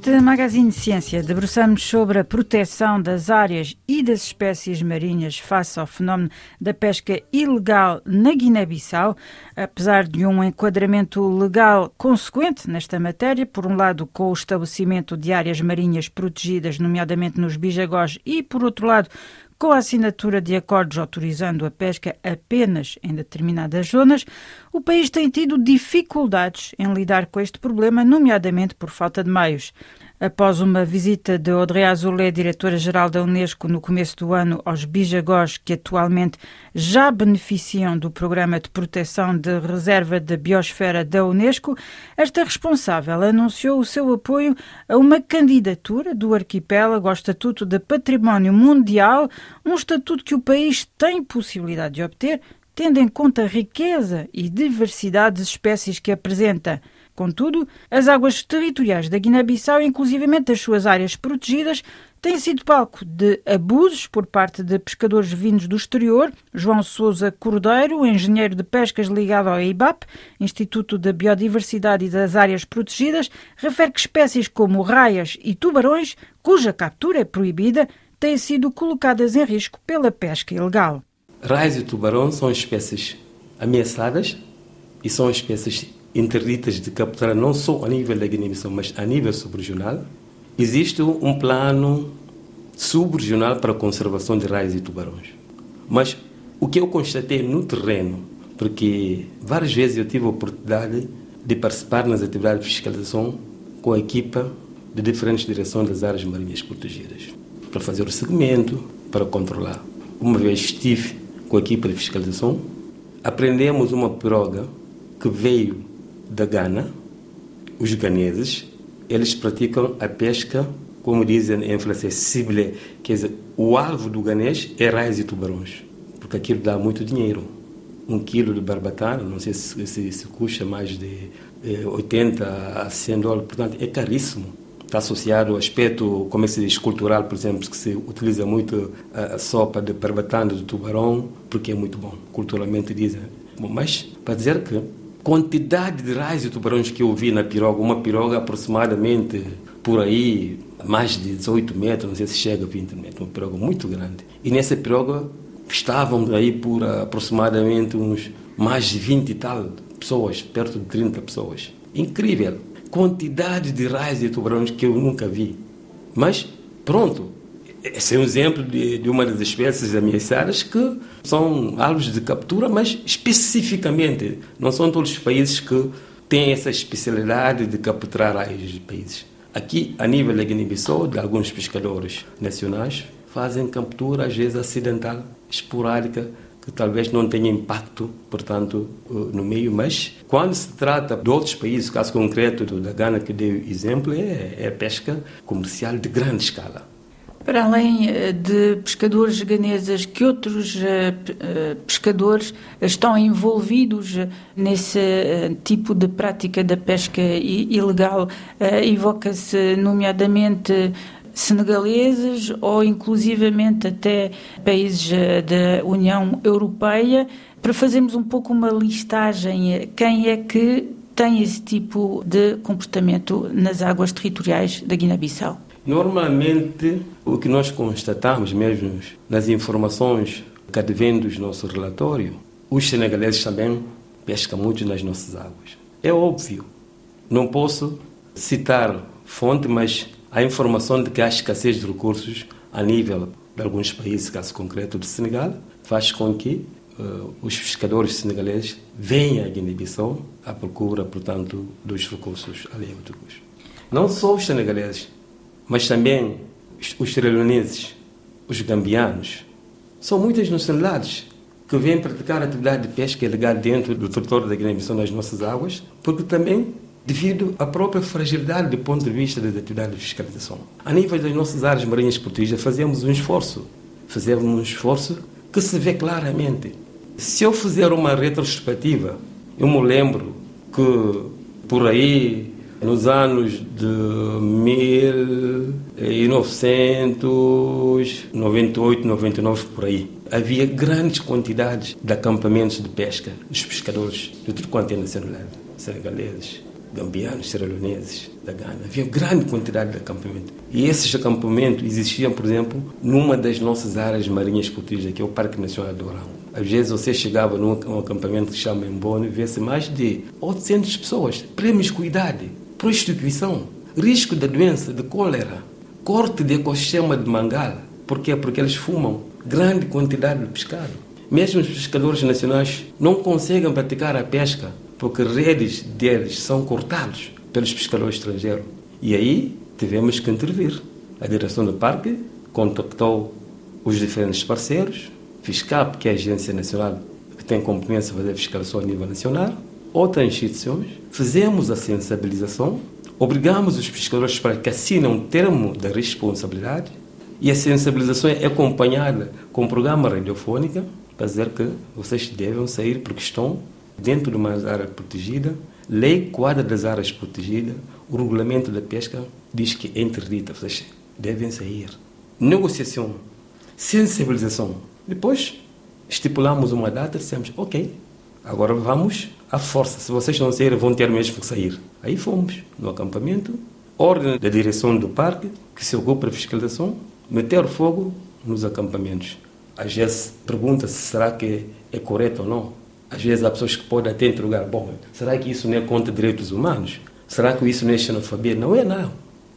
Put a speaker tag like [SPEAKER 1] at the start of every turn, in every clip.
[SPEAKER 1] Neste Magazine Ciência, debruçamos sobre a proteção das áreas e das espécies marinhas face ao fenómeno da pesca ilegal na Guiné-Bissau. Apesar de um enquadramento legal consequente nesta matéria, por um lado com o estabelecimento de áreas marinhas protegidas, nomeadamente nos Bijagós, e por outro lado com a assinatura de acordos autorizando a pesca apenas em determinadas zonas, o país tem tido dificuldades em lidar com este problema, nomeadamente por falta de meios. Após uma visita de Audrey Azoulay, diretora-geral da Unesco, no começo do ano aos Bijagós, que atualmente já beneficiam do Programa de Proteção de Reserva da Biosfera da Unesco, esta responsável anunciou o seu apoio a uma candidatura do arquipélago ao Estatuto de Património Mundial, um estatuto que o país tem possibilidade de obter, tendo em conta a riqueza e diversidade de espécies que apresenta. Contudo, as águas territoriais da Guiné-Bissau, inclusivamente as suas áreas protegidas, têm sido palco de abusos por parte de pescadores vindos do exterior. João Souza Cordeiro, engenheiro de pescas ligado ao IBAP, Instituto da Biodiversidade e das Áreas Protegidas, refere que espécies como raias e tubarões, cuja captura é proibida, têm sido colocadas em risco pela pesca ilegal.
[SPEAKER 2] Raias e tubarões são espécies ameaçadas e são espécies interditas de capturar não só a nível da Guiné-Bissau, mas a nível subregional, existe um plano subregional para a conservação de raios e tubarões. Mas o que eu constatei no terreno, porque várias vezes eu tive a oportunidade de participar nas atividades de fiscalização com a equipa de diferentes direções das áreas marinhas protegidas, para fazer o segmento, para controlar. Uma vez estive com a equipa de fiscalização, aprendemos uma piroga que veio da Gana, os ganeses, eles praticam a pesca, como dizem em francês, cible, quer dizer, o alvo do ganês é raios e tubarões, porque aquilo dá muito dinheiro. Um quilo de barbatana, não sei se, se, se custa mais de 80 a 100 dólares, portanto é caríssimo. Está associado ao aspecto, como é que se diz, cultural, por exemplo, que se utiliza muito a, a sopa de barbatana de tubarão, porque é muito bom, culturalmente dizem. Mas, para dizer que quantidade de raios de tubarões que eu vi na piroga, uma piroga aproximadamente por aí, mais de 18 metros, não sei se chega a 20 metros, uma piroga muito grande. E nessa piroga estavam aí por aproximadamente uns mais de 20 e tal pessoas, perto de 30 pessoas. Incrível! Quantidade de raios de tubarões que eu nunca vi. Mas, pronto, esse é um exemplo de, de, uma das espécies ameaçadas que são alvos de captura, mas especificamente, não são todos os países que têm essa especialidade de capturar raios de países. Aqui, a nível da Guiné-Bissau, de alguns pescadores nacionais, fazem captura, às vezes acidental, esporádica, que talvez não tenha impacto, portanto, eh, no meio, mas quando se trata de outros países, caso concreto da Gana que deu exemplo, é, é pesca comercial de grande escala.
[SPEAKER 1] Para além eh, de pescadores ganeses, que outros eh, eh, pescadores estão envolvidos nesse tipo de prática da pesca ilegal? Evoca-se, nomeadamente, senegaleses ou inclusivamente até países da União Europeia, para fazermos um pouco uma listagem, quem é que tem esse tipo de comportamento nas águas territoriais da Guiné-Bissau?
[SPEAKER 2] Normalmente, o que nós constatamos mesmo nas informações que advêm do nosso relatório, os senegaleses também pescam muito nas nossas águas. É óbvio, não posso citar fonte, mas a informação de que há escassez de recursos a nível de alguns países, caso concreto do Senegal, faz com que uh, os pescadores senegaleses venham à Guiné-Bissau à procura, portanto, dos recursos aleúticos. Não só os senegaleses, mas também os sierra os gambianos. São muitas nacionalidades que vêm praticar atividade de pesca ilegal dentro do território da Guiné-Bissau nas nossas águas, porque também devido à própria fragilidade do ponto de vista das atividades de fiscalização. A nível das nossas áreas marinhas protegidas, fazemos um esforço, fazemos um esforço que se vê claramente. Se eu fizer uma retrospectiva, eu me lembro que por aí nos anos de 1998, 99 por aí, havia grandes quantidades de acampamentos de pesca dos pescadores de tudo quanto é nacionalidade, senegaleses, gambianos, serraleoneses, da Gana. Havia grande quantidade de acampamento. E esses acampamentos existiam, por exemplo, numa das nossas áreas marinhas protegidas, que é o Parque Nacional do Orango. Às vezes você chegava num acampamento que chama Embone e vê-se mais de 800 pessoas. Promiscuidade, prostituição, risco de doença, de cólera, corte de ecossistema de mangal. Por quê? Porque eles fumam grande quantidade de pescado. Mesmo os pescadores nacionais não conseguem praticar a pesca porque redes deles são cortados pelos pescadores estrangeiros. E aí tivemos que intervir. A direção do parque contactou os diferentes parceiros, FISCAP, que é a Agência Nacional que tem competência para fazer fiscalização a nível nacional, outras instituições, fizemos a sensibilização, obrigamos os pescadores para que assinem um termo de responsabilidade e a sensibilização é acompanhada com um programa radiofônico para dizer que vocês devem sair porque estão dentro de uma área protegida. Lei quadra das áreas protegidas, o regulamento da pesca diz que é interdita, vocês devem sair. Negociação, sensibilização, depois estipulamos uma data e dissemos, ok, agora vamos à força. Se vocês não saírem, vão ter mesmo que sair. Aí fomos no acampamento, ordem da direção do parque, que se ocupa da fiscalização, meter fogo nos acampamentos. Às vezes pergunta-se será que é correto ou não. Às vezes há pessoas que podem até interrogar, bom, será que isso não é contra direitos humanos? Será que isso não é xenofobia? Não é não.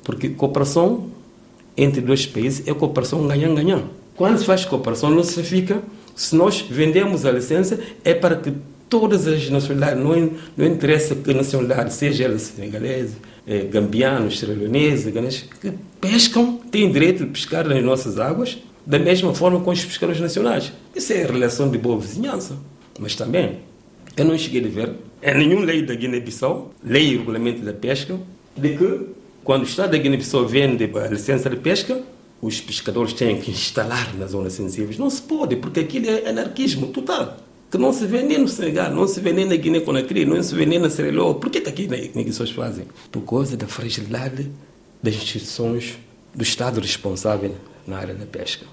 [SPEAKER 2] Porque cooperação entre dois países é cooperação ganham-ganham. Quando se faz cooperação, não se fica. Se nós vendemos a licença, é para que todas as nacionalidades, não, não interessa que nacionalidade, seja ela senegalesa, eh, gambianos, sierra-leoneses, que pescam, têm direito de pescar nas nossas águas, da mesma forma com os pescadores nacionais. Isso é relação de boa vizinhança. Mas também, eu não cheguei a ver em nenhuma lei da Guiné-Bissau, lei e regulamento da pesca, de que quando o Estado da Guiné-Bissau vende a licença de pesca, os pescadores têm que instalar nas zonas sensíveis. Não se pode, porque aquilo é anarquismo total. Que não se vê nem no Senegal, não se vê nem na Guiné-Conakry, não se vê nem na Leone. Por que, que aqui na pessoas fazem? Por causa da fragilidade das instituições do Estado responsável na área da pesca.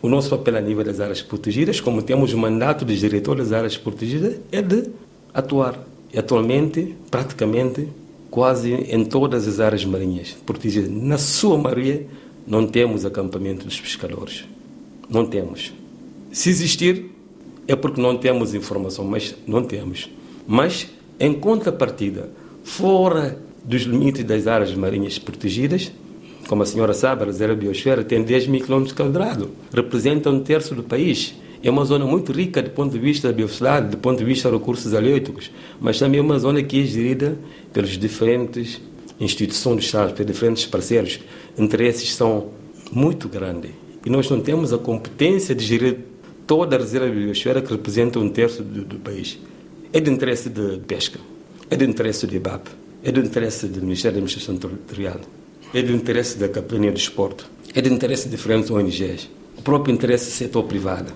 [SPEAKER 2] O nosso papel a nível das áreas protegidas, como temos o mandato dos diretores das áreas protegidas, é de atuar. E atualmente, praticamente, quase em todas as áreas marinhas protegidas, na sua maioria, não temos acampamento dos pescadores. Não temos. Se existir, é porque não temos informação, mas não temos. Mas, em contrapartida, fora dos limites das áreas marinhas protegidas, como a senhora sabe, a reserva biosfera tem 10 mil quilômetros quadrados, representa um terço do país. É uma zona muito rica do ponto de vista da biodiversidade, do ponto de vista dos recursos halióticos, mas também é uma zona que é gerida pelas diferentes instituições do Estado, pelos diferentes parceiros. Interesses são muito grandes. E nós não temos a competência de gerir toda a reserva biosfera que representa um terço do, do país. É de interesse de pesca, é de interesse do IBAP, é de interesse do Ministério da Administração Territorial é do interesse da Capitania do Esporte, é do interesse de diferentes ONGs, o próprio interesse do setor privado,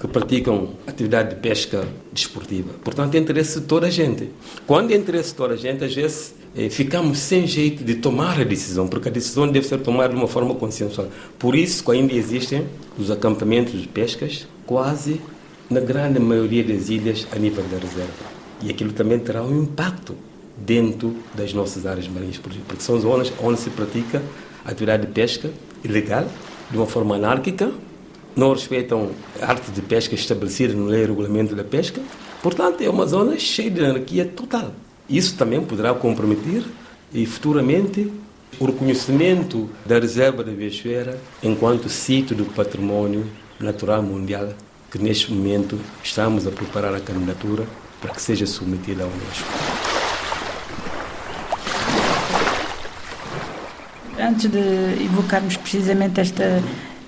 [SPEAKER 2] que praticam atividade de pesca desportiva. Portanto, é interesse de toda a gente. Quando é interesse de toda a gente, às vezes eh, ficamos sem jeito de tomar a decisão, porque a decisão deve ser tomada de uma forma consensual. Por isso que ainda existem os acampamentos de pescas quase na grande maioria das ilhas a nível da reserva. E aquilo também terá um impacto dentro das nossas áreas marinhas porque são zonas onde se pratica atividade de pesca ilegal, de uma forma anárquica, não respeitam a arte de pesca estabelecida no lei regulamento da pesca, portanto é uma zona cheia de anarquia total. Isso também poderá comprometer e futuramente o reconhecimento da reserva da biosfera enquanto sítio do património natural mundial que neste momento estamos a preparar a candidatura para que seja submetida à Unesco.
[SPEAKER 1] antes de evocarmos precisamente esta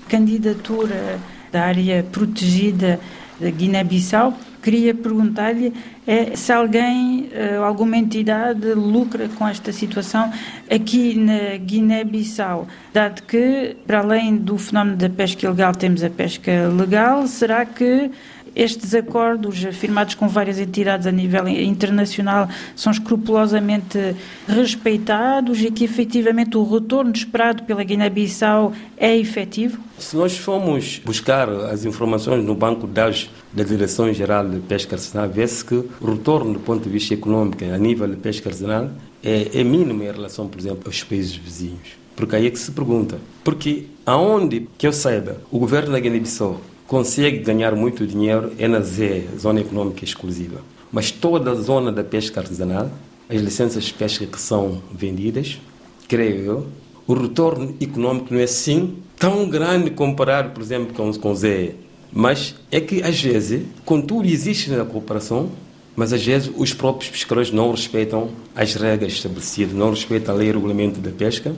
[SPEAKER 1] candidatura da área protegida da Guiné-Bissau, queria perguntar-lhe é, se alguém, eh, alguma entidade lucra com esta situação aqui na Guiné-Bissau, dado que, para além do fenómeno da pesca ilegal, temos a pesca legal, será que estes acordos firmados com várias entidades a nível internacional são escrupulosamente respeitados e que efetivamente o retorno esperado pela Guiné-Bissau é efetivo?
[SPEAKER 2] Se nós formos buscar as informações no banco de dados da Direção-Geral de Pesca Artesanal, vê-se que o retorno do ponto de vista econômico a nível de pesca artesanal é, é mínimo em relação, por exemplo, aos países vizinhos. Porque aí é que se pergunta. Porque aonde, que eu saiba, o governo da Guiné-Bissau consegue ganhar muito dinheiro é na ZE, Zona Econômica Exclusiva. Mas toda a zona da pesca artesanal, as licenças de pesca que são vendidas, creio eu, o retorno econômico não é assim tão grande comparado, por exemplo, com, com ZE. Mas é que, às vezes, contudo, existe na cooperação, mas às vezes os próprios pescadores não respeitam as regras estabelecidas, não respeitam a lei e o regulamento da pesca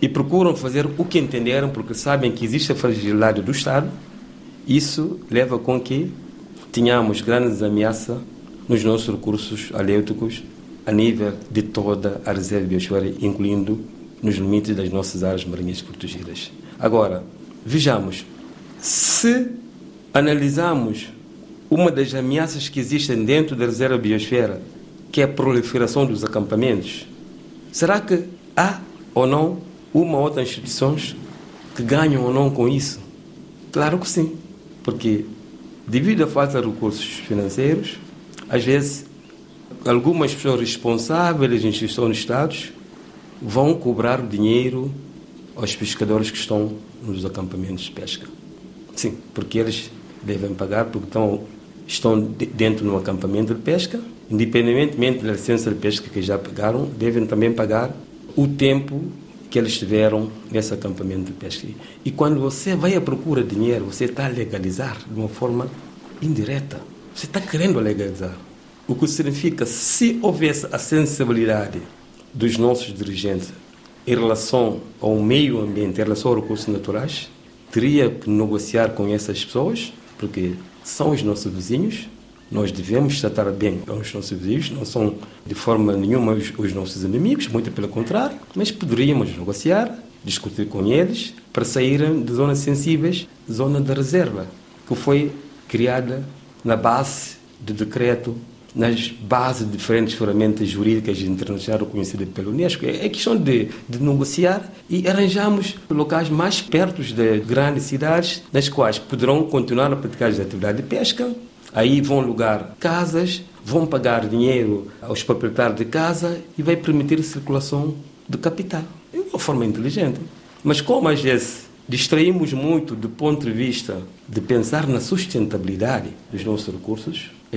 [SPEAKER 2] e procuram fazer o que entenderam porque sabem que existe a fragilidade do Estado. Isso leva com que tenhamos grandes ameaças nos nossos recursos aléuticos a nível de toda a reserva biosfera, incluindo nos limites das nossas áreas marinhas protegidas. Agora, vejamos, se analisarmos uma das ameaças que existem dentro da reserva biosfera, que é a proliferação dos acampamentos, será que há ou não uma ou outra instituições que ganham ou não com isso? Claro que sim, porque devido à falta de recursos financeiros, às vezes algumas pessoas responsáveis, instituições de Estados, vão cobrar dinheiro aos pescadores que estão nos acampamentos de pesca. Sim, porque eles devem pagar porque estão, estão dentro de um acampamento de pesca, independentemente da licença de pesca que já pagaram, devem também pagar o tempo que eles tiveram nesse acampamento de pesca. E quando você vai à procura de dinheiro, você está a legalizar de uma forma indireta. Você está querendo legalizar. O que significa, se houvesse a sensibilidade dos nossos dirigentes em relação ao meio ambiente, em relação aos recursos naturais, teria que negociar com essas pessoas, porque são os nossos vizinhos, nós devemos tratar bem os nossos vizinhos, não são de forma nenhuma os, os nossos inimigos, muito pelo contrário, mas poderíamos negociar, discutir com eles para saírem de zonas sensíveis, zona de reserva, que foi criada na base do decreto nas bases de diferentes ferramentas jurídicas internacionais reconhecidas pela Unesco. É questão de, de negociar e arranjamos locais mais perto de grandes cidades, nas quais poderão continuar a praticar as atividades de pesca, Aí vão alugar casas, vão pagar dinheiro aos proprietários de casa e vai permitir a circulação de capital. É uma forma inteligente. Mas como às vezes distraímos muito do ponto de vista de pensar na sustentabilidade dos nossos recursos, a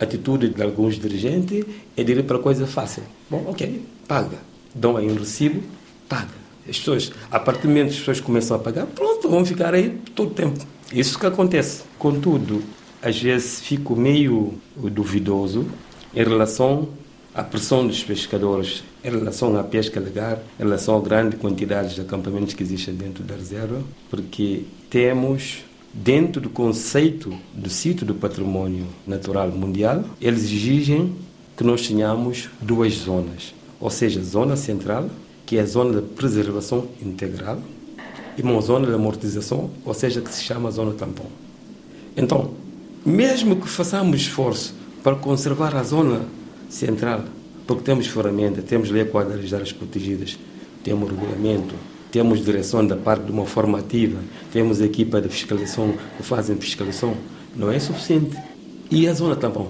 [SPEAKER 2] atitude de alguns dirigentes é de ir para coisa fácil. Bom, ok, paga. Dão aí um recibo, paga. As pessoas, a partir do momento que as pessoas começam a pagar, pronto, vão ficar aí todo o tempo. Isso que acontece. Contudo, às vezes fico meio duvidoso em relação à pressão dos pescadores, em relação à pesca legal, em relação à grande quantidade de acampamentos que existem dentro da reserva, porque temos dentro do conceito do sítio do património natural mundial, eles exigem que nós tenhamos duas zonas, ou seja, zona central, que é a zona de preservação integral, e uma zona de amortização, ou seja, que se chama zona tampão. Então, mesmo que façamos esforço para conservar a zona central, porque temos ferramenta, temos lei quadra das áreas protegidas, temos regulamento, temos direção da parte de uma formativa, temos equipa de fiscalização que fazem fiscalização, não é suficiente. E a zona tampão?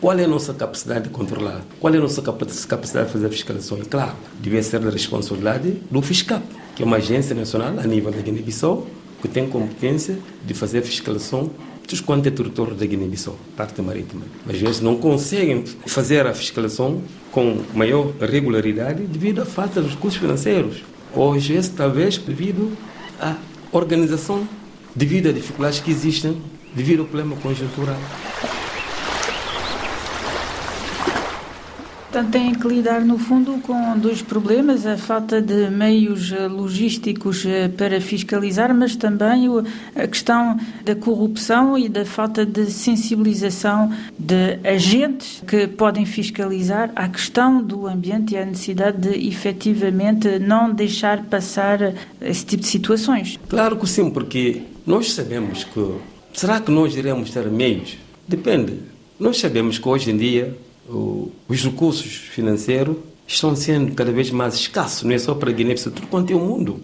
[SPEAKER 2] Qual é a nossa capacidade de controlar? Qual é a nossa capacidade de fazer fiscalização? E claro, deve ser da responsabilidade do FISCAP, que é uma agência nacional a nível da Guiné-Bissau que tem competência de fazer fiscalização dos quanto é território da Guiné-Bissau, parte marítima. Às vezes não conseguem fazer a fiscalização com maior regularidade devido à falta de recursos financeiros. Ou às vezes, talvez, devido à organização, devido às dificuldades que existem, devido ao problema conjuntural.
[SPEAKER 1] Portanto, têm que lidar, no fundo, com dois problemas: a falta de meios eh, logísticos eh, para fiscalizar, mas também a questão da corrupção e da falta de sensibilização de agentes que podem fiscalizar a questão do ambiente e a necessidade de efetivamente não deixar passar esse tipo de situações.
[SPEAKER 2] Claro que sim, porque nós sabemos que. Será que nós iremos ter meios? Depende. Nós sabemos que hoje em dia os recursos financeiros estão sendo cada vez mais escassos, não é só para a Guiné-Bissau, tudo quanto é o mundo.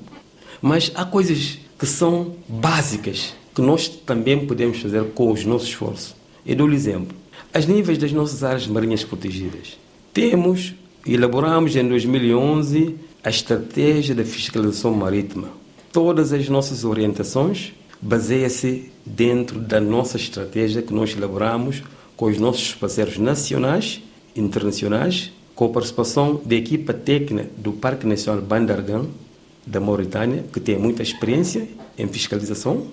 [SPEAKER 2] Mas há coisas que são básicas que nós também podemos fazer com os nossos esforços. Eu dou-lhe exemplo. As níveis das nossas áreas marinhas protegidas. Temos elaboramos em 2011 a estratégia da fiscalização marítima. Todas as nossas orientações baseiam-se dentro da nossa estratégia que nós elaboramos com os nossos parceiros nacionais, internacionais, com a participação da equipa técnica do Parque Nacional Bandargan, da Mauritânia, que tem muita experiência em fiscalização,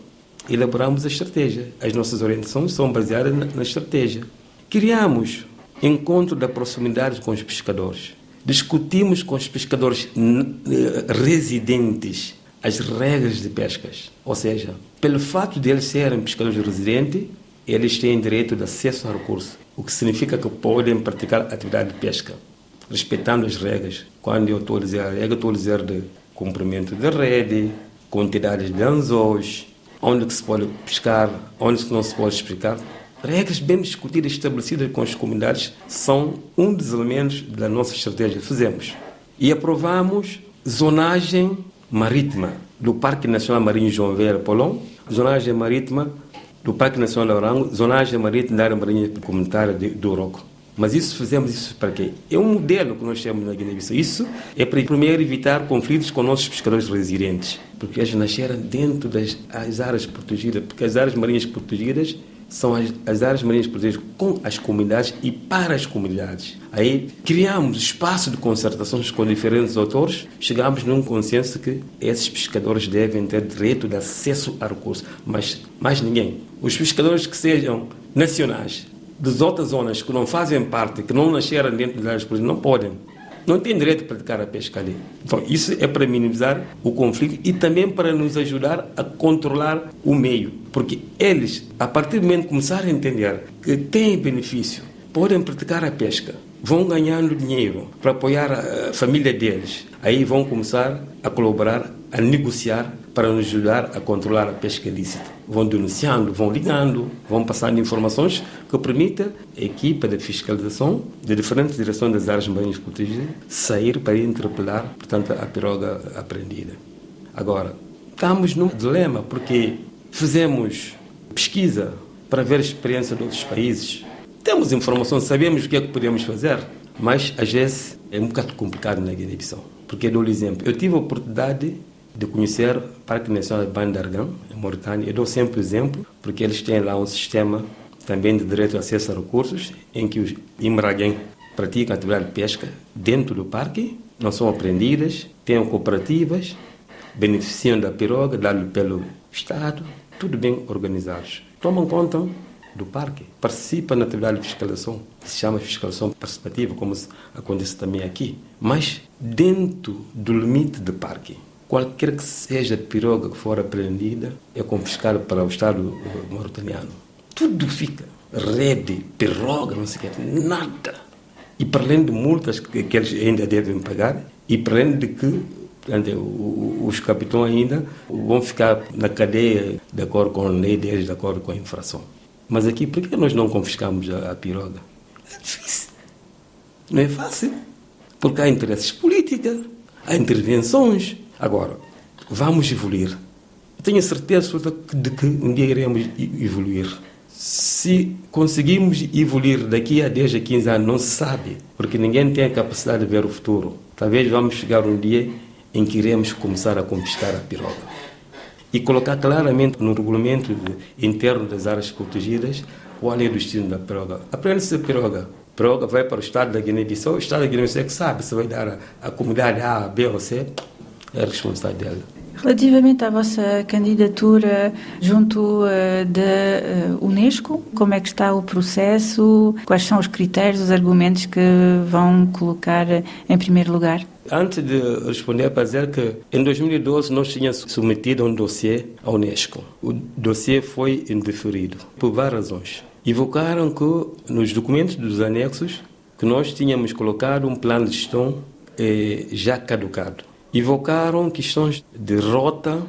[SPEAKER 2] elaboramos a estratégia. As nossas orientações são baseadas na, na estratégia. Criamos encontro da proximidade com os pescadores. Discutimos com os pescadores eh, residentes as regras de pescas. Ou seja, pelo fato de eles serem pescadores residentes, eles têm direito de acesso ao recurso, o que significa que podem praticar atividade de pesca, respeitando as regras. Quando eu estou a dizer a regra, estou a dizer de comprimento de rede, quantidades de anzóis, onde que se pode pescar, onde que não se pode pescar. Regras bem discutidas estabelecidas com as comunidades são um dos elementos da nossa estratégia que fizemos. E aprovamos zonagem marítima do Parque Nacional Marinho João Vera Polon, zonagem marítima do Parque Nacional Orango, zonagem marítima da área marinha comunitária do Oroco. Mas isso fizemos isso para quê? É um modelo que nós temos na Guiné-Bissau. Isso é para primeiro evitar conflitos com nossos pescadores residentes, porque eles nasceram dentro das áreas protegidas, porque as áreas marinhas protegidas são as, as, áreas marinhas protegidas com as comunidades e para as comunidades. Aí criamos espaço de concertações com diferentes autores, chegamos num consenso que esses pescadores devem ter direito de acesso a recursos, mas mais ninguém. Os pescadores que sejam nacionais, das outras zonas que não fazem parte, que não nasceram dentro das áreas não podem não tem direito a praticar a pesca ali. Então, isso é para minimizar o conflito e também para nos ajudar a controlar o meio. Porque eles, a partir do momento que começarem a entender que têm benefício, podem praticar a pesca, vão ganhando dinheiro para apoiar a família deles. Aí vão começar a colaborar, a negociar para nos ajudar a controlar a pesca ilícita. Vão denunciando, vão ligando, vão passando informações que permitem a equipa de fiscalização de diferentes direções das áreas marinhas protegidas sair para interpelar, portanto, a piroga apreendida. Agora, estamos num dilema porque fizemos pesquisa para ver a experiência de outros países. Temos informação, sabemos o que é que podemos fazer, mas às vezes é um bocado complicado na Guiné-Bissau. Porque dou-lhe exemplo. Eu tive a oportunidade de conhecer o Parque Nacional de Bandargan, em Mauritânia. Eu dou sempre exemplo, porque eles têm lá um sistema também de direito de acesso a recursos, em que os imraguém praticam atividade de pesca dentro do parque, não são apreendidas, têm cooperativas, beneficiam da piroga dada pelo Estado, tudo bem organizados. Tomam conta do parque, participam na atividade de fiscalização, que se chama fiscalização participativa, como acontece também aqui, mas dentro do limite do parque. Qualquer que seja a piroga que for apreendida é confiscada para o Estado eh, mauritaniano. Tudo fica. Rede, piroga, não sei o nada. E para além de multas que, que eles ainda devem pagar, e para além de que portanto, os capitães ainda vão ficar na cadeia de acordo com a lei deles, de acordo com a infração. Mas aqui, por que nós não confiscamos a, a piroga? É difícil. Não é fácil. Porque há interesses políticos, há intervenções, Agora, vamos evoluir. Tenho certeza de que um dia iremos evoluir. Se conseguimos evoluir daqui a 10 a 15 anos, não se sabe, porque ninguém tem a capacidade de ver o futuro. Talvez vamos chegar um dia em que iremos começar a conquistar a piroga. E colocar claramente no regulamento interno das áreas protegidas qual é o destino da piroga. Aprende-se a piroga. A piroga vai para o estado da Guiné-Bissau, o estado da Guiné-Bissau é que sabe se vai dar a, comunidade A, B ou C é a responsabilidade dela.
[SPEAKER 1] Relativamente à vossa candidatura junto uh, da uh, Unesco, como é que está o processo? Quais são os critérios, os argumentos que vão colocar em primeiro lugar?
[SPEAKER 2] Antes de responder, para dizer que em 2012 nós tínhamos submetido um dossiê à Unesco. O dossiê foi indeferido por várias razões. Evocaram que nos documentos dos anexos que nós tínhamos colocado um plano de gestão eh, já caducado evocaram questões de rota.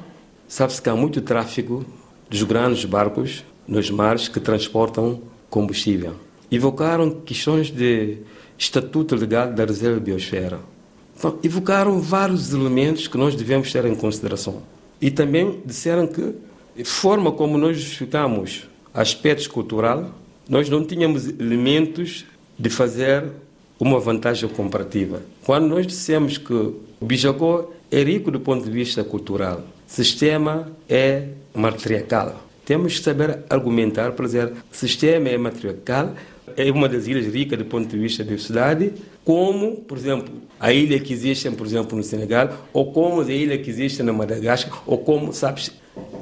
[SPEAKER 2] Sabe-se que há muito tráfego dos grandes barcos nos mares que transportam combustível. Evocaram questões de estatuto legal da reserva biosfera. Então, evocaram vários elementos que nós devemos ter em consideração. E também disseram que forma como nós justificamos aspectos cultural, nós não tínhamos elementos de fazer uma vantagem comparativa. Quando nós dissemos que Bijagó é rico do ponto de vista cultural, sistema é matriarcal. Temos que saber argumentar para dizer sistema é matriarcal, é uma das ilhas ricas do ponto de vista da diversidade, como, por exemplo, a ilha que existe, por exemplo, no Senegal, ou como a ilha que existe na Madagascar, ou como, sabes,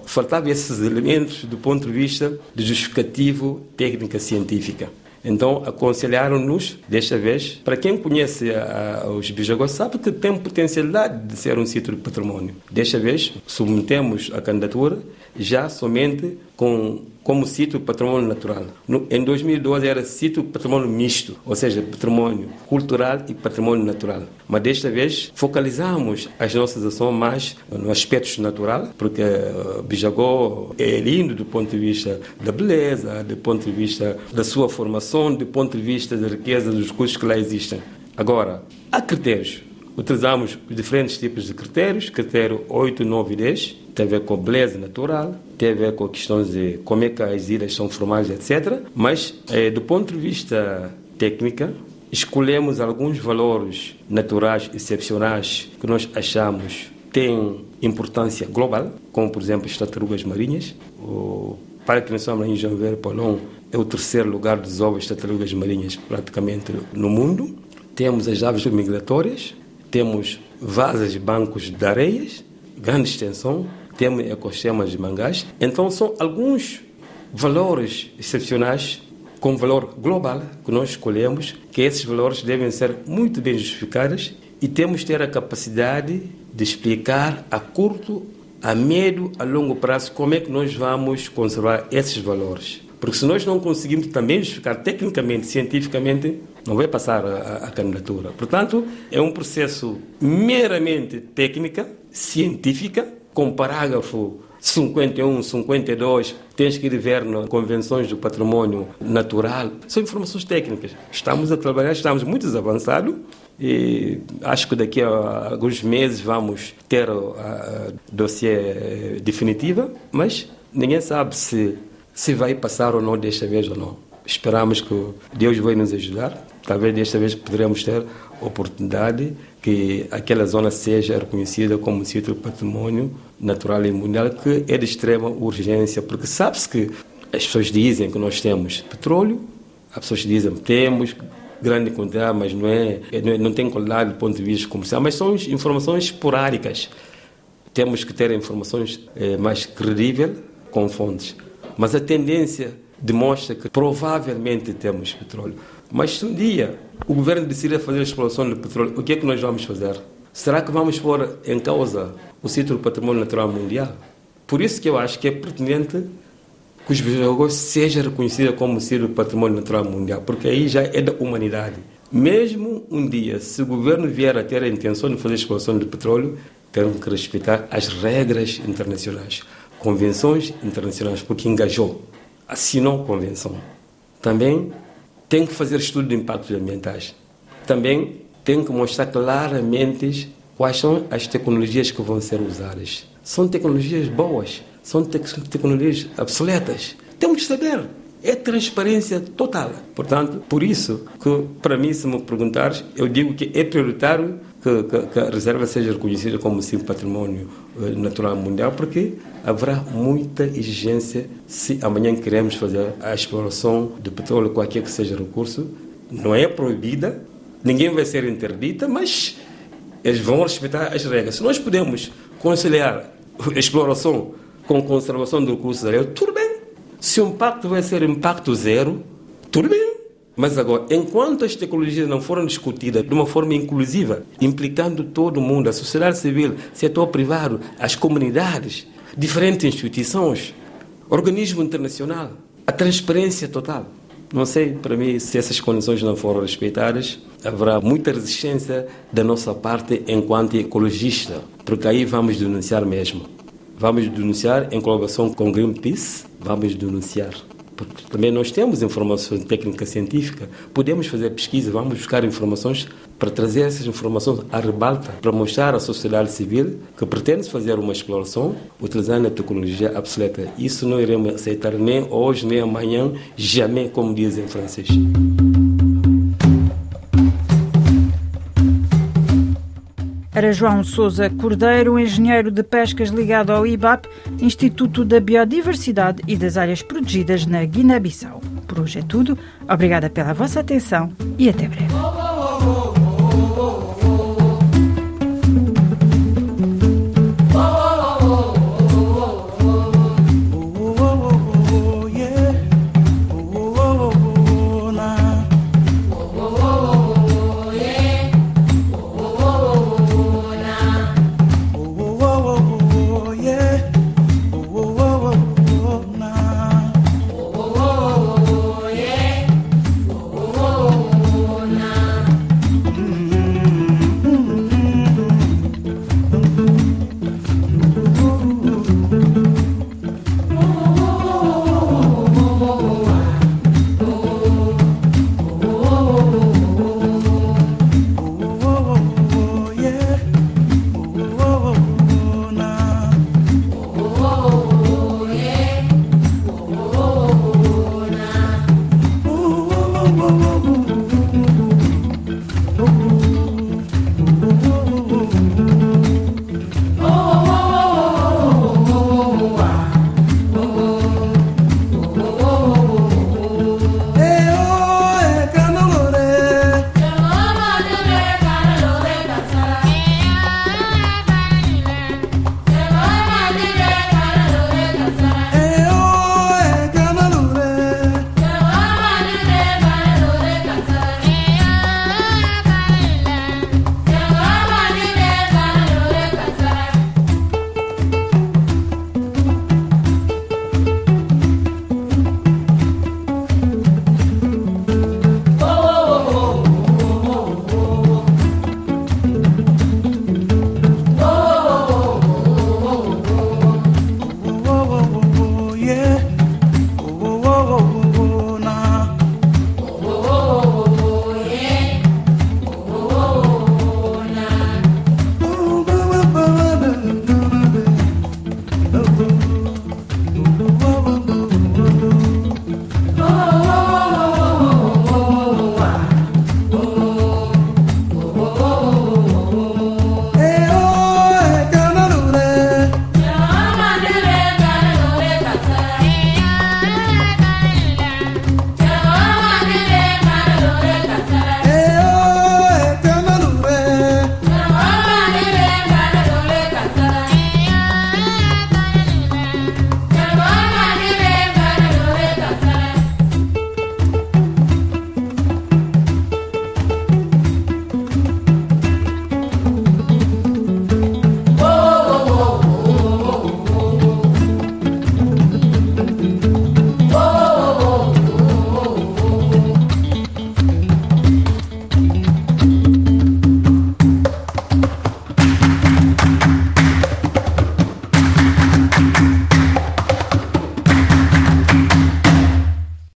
[SPEAKER 2] faltavam esses elementos do ponto de vista de justificativo técnica científica. Então, aconselharam-nos, desta vez, para quem conhece a, os Bijagós, sabe que tem potencialidade de ser um sítio de património. Desta vez, submetemos a candidatura já somente com como sítio patrimônio natural. No, em 2012 era sítio patrimônio misto, ou seja, patrimônio cultural e patrimônio natural. Mas desta vez focalizamos as nossas ações mais no aspecto natural, porque uh, Bijagó é lindo do ponto de vista da beleza, do ponto de vista da sua formação, do ponto de vista da riqueza dos recursos que lá existem. Agora, há critérios. Utilizamos os diferentes tipos de critérios, critério 8, 9 e 10, tem a ver com beleza natural, tem a ver com questões de como é que as ilhas são formadas, etc. Mas, eh, do ponto de vista técnico, escolhemos alguns valores naturais excepcionais que nós achamos têm importância global, como, por exemplo, as tartarugas marinhas. O Parque Nacional Marinho João Ver Polon é o terceiro lugar dos ovos de tartarugas marinhas praticamente no mundo. Temos as aves migratórias, temos vasas bancos de areias, grande extensão, temos ecossistemas de mangás. Então, são alguns valores excepcionais com valor global que nós escolhemos, que esses valores devem ser muito bem justificados e temos que ter a capacidade de explicar a curto, a médio, a longo prazo como é que nós vamos conservar esses valores. Porque se nós não conseguimos também justificar tecnicamente, cientificamente, não vai passar a, a candidatura. Portanto, é um processo meramente técnica, científica, com parágrafo 51, 52, tens que ir ver nas convenções do património natural. São informações técnicas. Estamos a trabalhar, estamos muito avançados e acho que daqui a alguns meses vamos ter a dossiê definitiva, mas ninguém sabe se, se vai passar ou não desta vez ou não. Esperamos que Deus vai nos ajudar. Talvez desta vez poderemos ter oportunidade que aquela zona seja reconhecida como sítio de património natural e mundial, que é de extrema urgência, porque sabe-se que as pessoas dizem que nós temos petróleo, as pessoas dizem que temos grande quantidade, mas não, é, não, é, não tem qualidade do ponto de vista comercial, mas são informações esporádicas. Temos que ter informações é, mais credíveis, com fontes. Mas a tendência demonstra que provavelmente temos petróleo. Mas se um dia o governo decidir fazer a exploração de petróleo, o que é que nós vamos fazer? Será que vamos pôr em causa o sítio do património natural mundial? Por isso que eu acho que é pertinente que os Bijagós seja reconhecido como sítio do património natural mundial, porque aí já é da humanidade. Mesmo um dia, se o governo vier a ter a intenção de fazer exploração de petróleo, temos que respeitar as regras internacionais, convenções internacionais, porque engajou, assinou a convenção. Também tem que fazer estudo de impactos ambientais. Também tem que mostrar claramente quais são as tecnologias que vão ser usadas. São tecnologias boas, são te tecnologias obsoletas. Temos que saber. É transparência total. Portanto, por isso que, para mim, se me perguntares, eu digo que é prioritário que, que, que a reserva seja reconhecida como sim património eh, natural mundial, porque haverá muita exigência se amanhã queremos fazer a exploração de petróleo, qualquer que seja o recurso. Não é proibida, ninguém vai ser interdita, mas eles vão respeitar as regras. Se nós podemos conciliar exploração com conservação do recurso aéreo, tudo bem. Se o impacto vai ser impacto zero, tudo bem. Mas agora, enquanto as tecnologias não foram discutidas de uma forma inclusiva, implicando todo mundo, a sociedade civil, setor privado, as comunidades, diferentes instituições, organismo internacional, a transparência total. Não sei, para mim, se essas condições não forem respeitadas, haverá muita resistência da nossa parte enquanto ecologista, porque aí vamos denunciar mesmo. Vamos denunciar em colaboração com Greenpeace, vamos denunciar porque também nós temos informação técnica científica, podemos fazer pesquisa, vamos buscar informações para trazer essas informações à rebalta, para mostrar à sociedade civil que pretende fazer uma exploração utilizando a tecnologia obsoleta. Isso não iremos aceitar nem hoje, nem amanhã, jamais, como dizem em francês.
[SPEAKER 1] Era João Souza Cordeiro, engenheiro de pescas ligado ao IBAP, Instituto da Biodiversidade e das Áreas Protegidas na Guiné-Bissau. Por hoje é tudo. Obrigada pela vossa atenção e até breve.